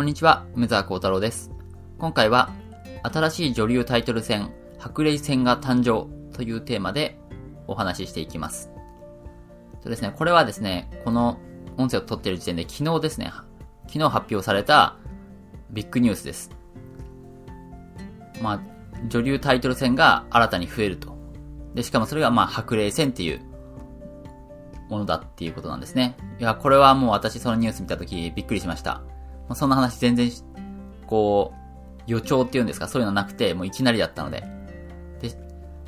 こんにちは、梅沢幸太郎です。今回は、新しい女流タイトル戦、白麗戦が誕生というテーマでお話ししていきます。そうですね、これはですね、この音声を撮っている時点で昨日ですね、昨日発表されたビッグニュースです。まあ、女流タイトル戦が新たに増えると。で、しかもそれがまあ白麗戦っていうものだっていうことなんですね。いや、これはもう私そのニュース見たときびっくりしました。まあ、そんな話全然、こう、予兆っていうんですか、そういうのなくて、もういきなりだったので。で、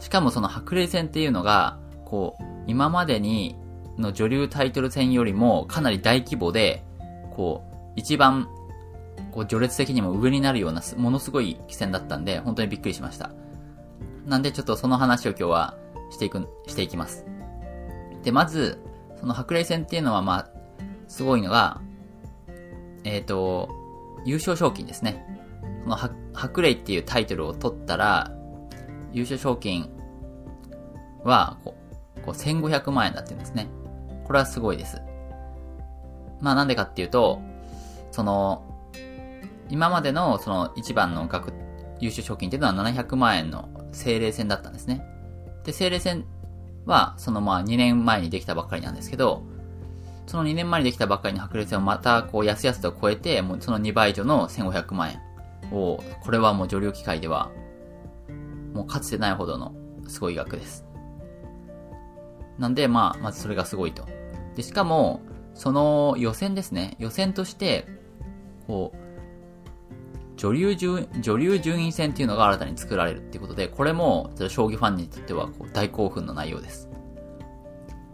しかもその白麗戦っていうのが、こう、今までにの女流タイトル戦よりもかなり大規模で、こう、一番、こう、序列的にも上になるような、ものすごい棋戦だったんで、本当にびっくりしました。なんでちょっとその話を今日はしていく、していきます。で、まず、その白麗戦っていうのはまあ、すごいのが、えっ、と、優勝賞金ですね。その白白麗っていうタイトルを取ったら、優勝賞金は、こう、こう1500万円だって言うんですね。これはすごいです。まあなんでかっていうと、その、今までのその一番の額、優勝賞金っていうのは700万円の精霊戦だったんですね。で、精霊戦は、そのまあ2年前にできたばっかりなんですけど、その2年前にできたばっかりの白麗戦をまたこう安々と超えて、もうその2倍以上の1500万円を、これはもう女流機会では、もうかつてないほどのすごい額です。なんで、まあ、まずそれがすごいと。で、しかも、その予選ですね。予選として、こう、女流順、女流順位戦っていうのが新たに作られるっていうことで、これも、将棋ファンにとってはこう大興奮の内容です。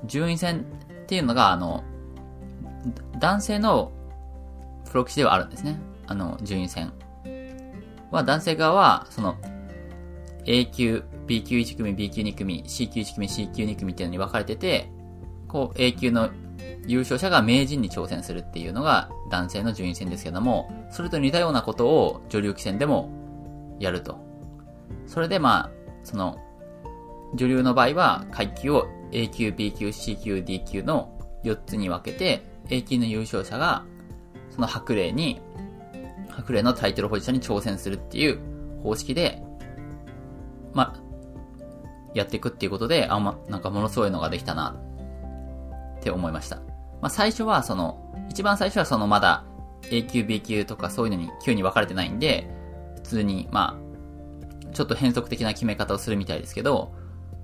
順位戦っていうのが、あの、男性のプロ棋士ではあるんですね。あの、順位戦。は、男性側は、その、A 級、B 級1組、B 級2組、C 級1組、C 級2組っていうのに分かれてて、こう、A 級の優勝者が名人に挑戦するっていうのが男性の順位戦ですけども、それと似たようなことを女流棋戦でもやると。それでまあ、その、女流の場合は階級を A 級、B 級、C 級、D 級の4つに分けて、A 級の優勝者が、その白麗に、白麗のタイトル保持者に挑戦するっていう方式で、ま、やっていくっていうことで、あ、ま、なんかものすごいのができたな、って思いました。まあ、最初はその、一番最初はそのまだ A 級、B 級とかそういうのに級に分かれてないんで、普通に、まあ、ちょっと変則的な決め方をするみたいですけど、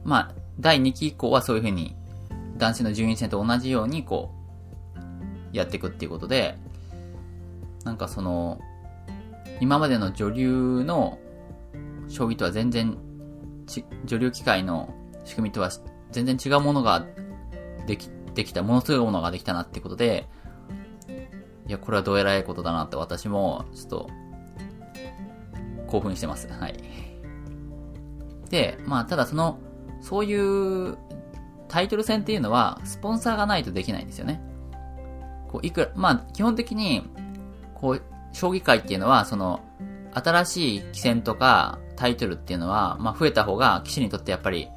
まあ、第2期以降はそういう風に、男性の順位戦と同じようにこう、やっていくっていうことで、なんかその、今までの女流の将棋とは全然、女流機械の仕組みとは全然違うものができ、できた、ものすごいものができたなってことで、いや、これはどうやらいことだなって私も、ちょっと、興奮してます。はい。で、まあ、ただその、そういうタイトル戦っていうのは、スポンサーがないとできないんですよね。こう、いくら、まあ、基本的に、こう、将棋界っていうのは、その、新しい棋戦とかタイトルっていうのは、まあ、増えた方が棋士にとってやっぱり、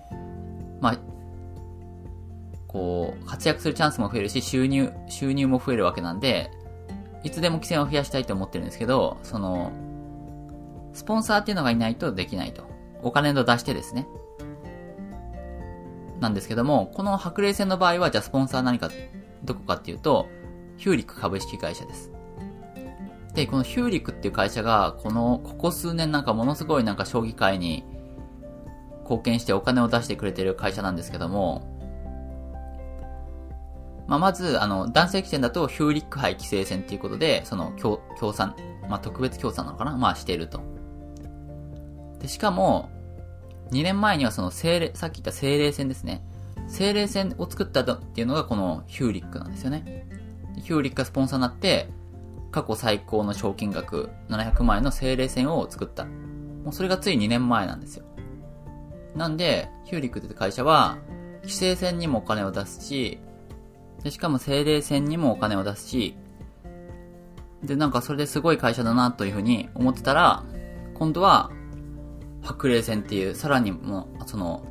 まあ、こう、活躍するチャンスも増えるし、収入、収入も増えるわけなんで、いつでも棋戦を増やしたいと思ってるんですけど、その、スポンサーっていうのがいないとできないと。お金を出してですね。なんですけども、この白麗戦の場合は、じゃあスポンサー何か、どこかっていうと、ヒューリック株式会社です。で、このヒューリックっていう会社が、この、ここ数年なんかものすごいなんか将棋界に貢献してお金を出してくれてる会社なんですけども、まあ、まず、あの、男性棋戦だとヒューリック杯棋聖戦っていうことで、その、協、協賛、まあ、特別協賛なのかな？まあ、していると。で、しかも、2年前にはその精霊、さっき言った精霊戦ですね。精霊戦を作ったっていうのがこのヒューリックなんですよね。ヒューリックがスポンサーになって、過去最高の賞金額700万円の精霊戦を作った。もうそれがつい2年前なんですよ。なんで、ヒューリックって会社は、規制戦にもお金を出すし、で、しかも精霊戦にもお金を出すし、で、なんかそれですごい会社だなというふうに思ってたら、今度は、白霊戦っていう、さらにもう、その、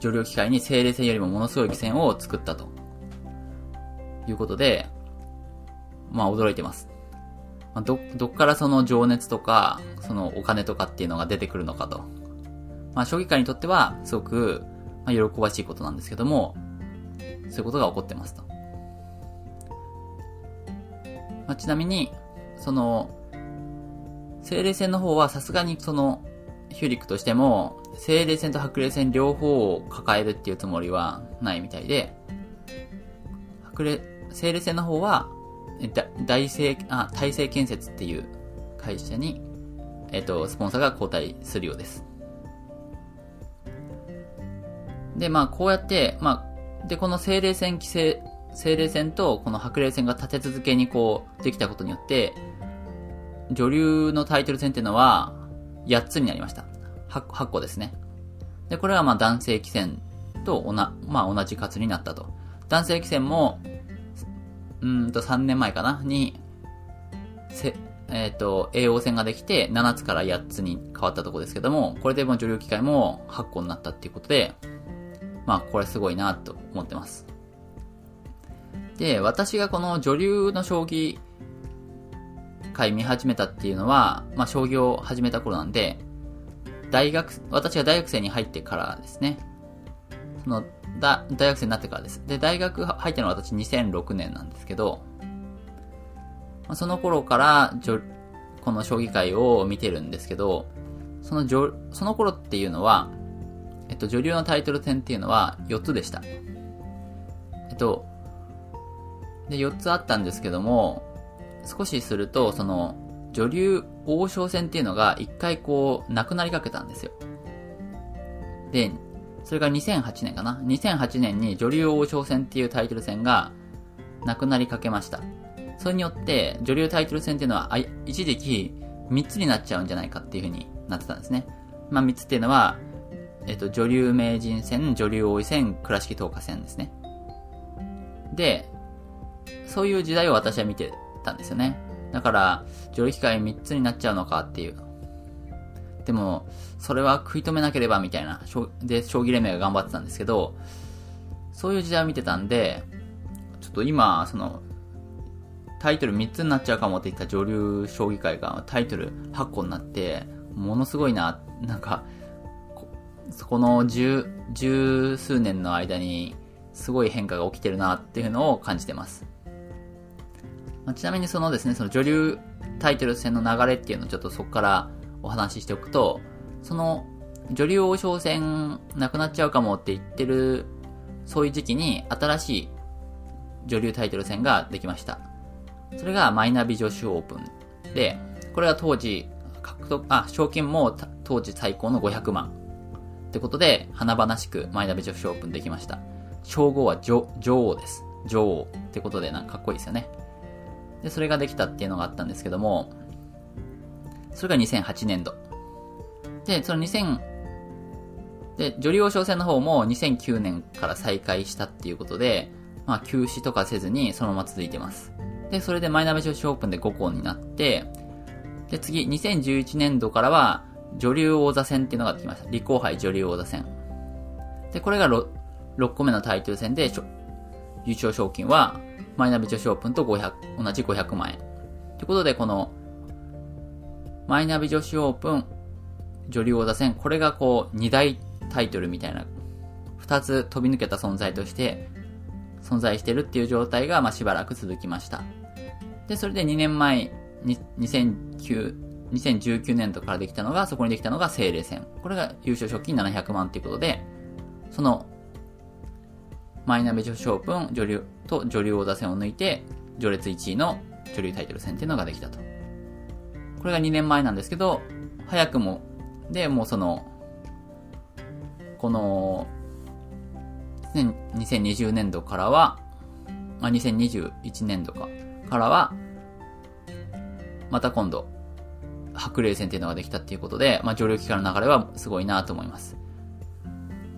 女流機械に精霊戦よりもものすごい機戦を作ったと。いうことで、まあ驚いてます。まあ、ど、どっからその情熱とか、そのお金とかっていうのが出てくるのかと。まあ、将棋界にとっては、すごく、まあ、喜ばしいことなんですけども、そういうことが起こってますと。まあ、ちなみに、その、精霊戦の方はさすがにその、ヒューリックとしても、精霊戦と白霊戦両方を抱えるっていうつもりはないみたいで、白霊、精霊戦の方は、大成、あ、大成建設っていう会社に、えっ、と、スポンサーが交代するようです。で、まあ、こうやって、まあ、で、この精霊戦規制、精霊戦とこの白霊戦が立て続けにこう、できたことによって、女流のタイトル戦っていうのは、8つになりました。8, 8個ですね。で、これはまあ男性棋戦とおな、まあ同じ数になったと。男性棋戦も、うんと3年前かな？に、せ、えっ、ー、と、栄養戦ができて7つから8つに変わったとこですけども、これでも女流機会も8個になったっていうことで、まあこれすごいなと思ってます。で、私がこの女流の将棋界見始めたっていうのは、まあ将棋を始めた頃なんで、大学、私が大学生に入ってからですね。その、だ、大学生になってからです。で、大学入ったのは私2006年なんですけど、まあ、その頃から、この将棋界を見てるんですけど、そのその頃っていうのは、えっと、女流のタイトル戦っていうのは4つでした。えっと、で、4つあったんですけども、少しすると、その、女流王将戦っていうのが一回こう、なくなりかけたんですよ。で、それが2008年かな ?2008 年に女流王将戦っていうタイトル戦がなくなりかけました。それによって、女流タイトル戦っていうのは、一時期3つになっちゃうんじゃないかっていう風になってたんですね。まあ3つっていうのは、えっと、女流名人戦、女流王位戦、倉敷東華戦ですね。で、そういう時代を私は見てたんですよね。だから、上位機会3つになっちゃうのかっていう。でも、それは食い止めなければみたいな、で、将棋連盟が頑張ってたんですけど、そういう時代を見てたんで、ちょっと今、その、タイトル3つになっちゃうかもって言った女流将棋界がタイトル8個になって、ものすごいな、なんか、この十、十数年の間に、すごい変化が起きてるなっていうのを感じてます。まあ、ちなみにそのですね、その女流タイトル戦の流れっていうのをちょっとそこからお話ししておくと、その女流王将戦なくなっちゃうかもって言ってる、そういう時期に新しい女流タイトル戦ができました。それがマイナビ女子オープンで、これは当時、獲得、あ、賞金も当時最高の500万。ってことで、華々しくマイナビ女子オープンできました。称号は女女王です。女王ってことで、なんかかっこいいですよね。で、それができたっていうのがあったんですけども、それが2008年度。で、その2000、で、女流王将戦の方も2009年から再開したっていうことで、まあ休止とかせずにそのまま続いてます。で、それでマイナビ女子オープンで5校になって、で、次、2011年度からは、女流王座戦っていうのができました。立候杯女流王座戦。で、これが 6, 6個目のタイトル戦で、優勝賞金はマイナビ女子オープンと500、同じ500万円。ということで、この、マイナビ女子オープン、女流王座戦、これがこう、2大タイトルみたいな、2つ飛び抜けた存在として、存在してるっていう状態が、まあ、しばらく続きました。で、それで2年前、2009、2019年度からできたのが、そこにできたのが精霊戦。これが優勝賞金700万っていうことで、そのマイナビ女子オープン、女流と女流王座戦を抜いて、序列1位の女流タイトル戦っていうのができたと。これが2年前なんですけど、早くも、で、もうその、この、2020年度からは、まあ、2021年度か、からは、また今度、白霊戦っていうのができたっていうことで、まあ、女流機関の流れはすごいなと思います。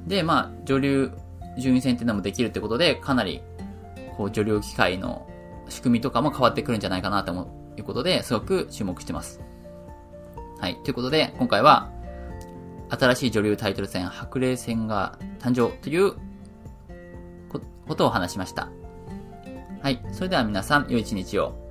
で、まあ、女流順位戦っていうのもできるってことで、かなり、こう、女流機械の仕組みとかも変わってくるんじゃないかなと思いうことで、すごく注目してます。はい。ということで、今回は、新しい女流タイトル戦、白麗戦が誕生ということを話しました。はい。それでは皆さん、良い一日を。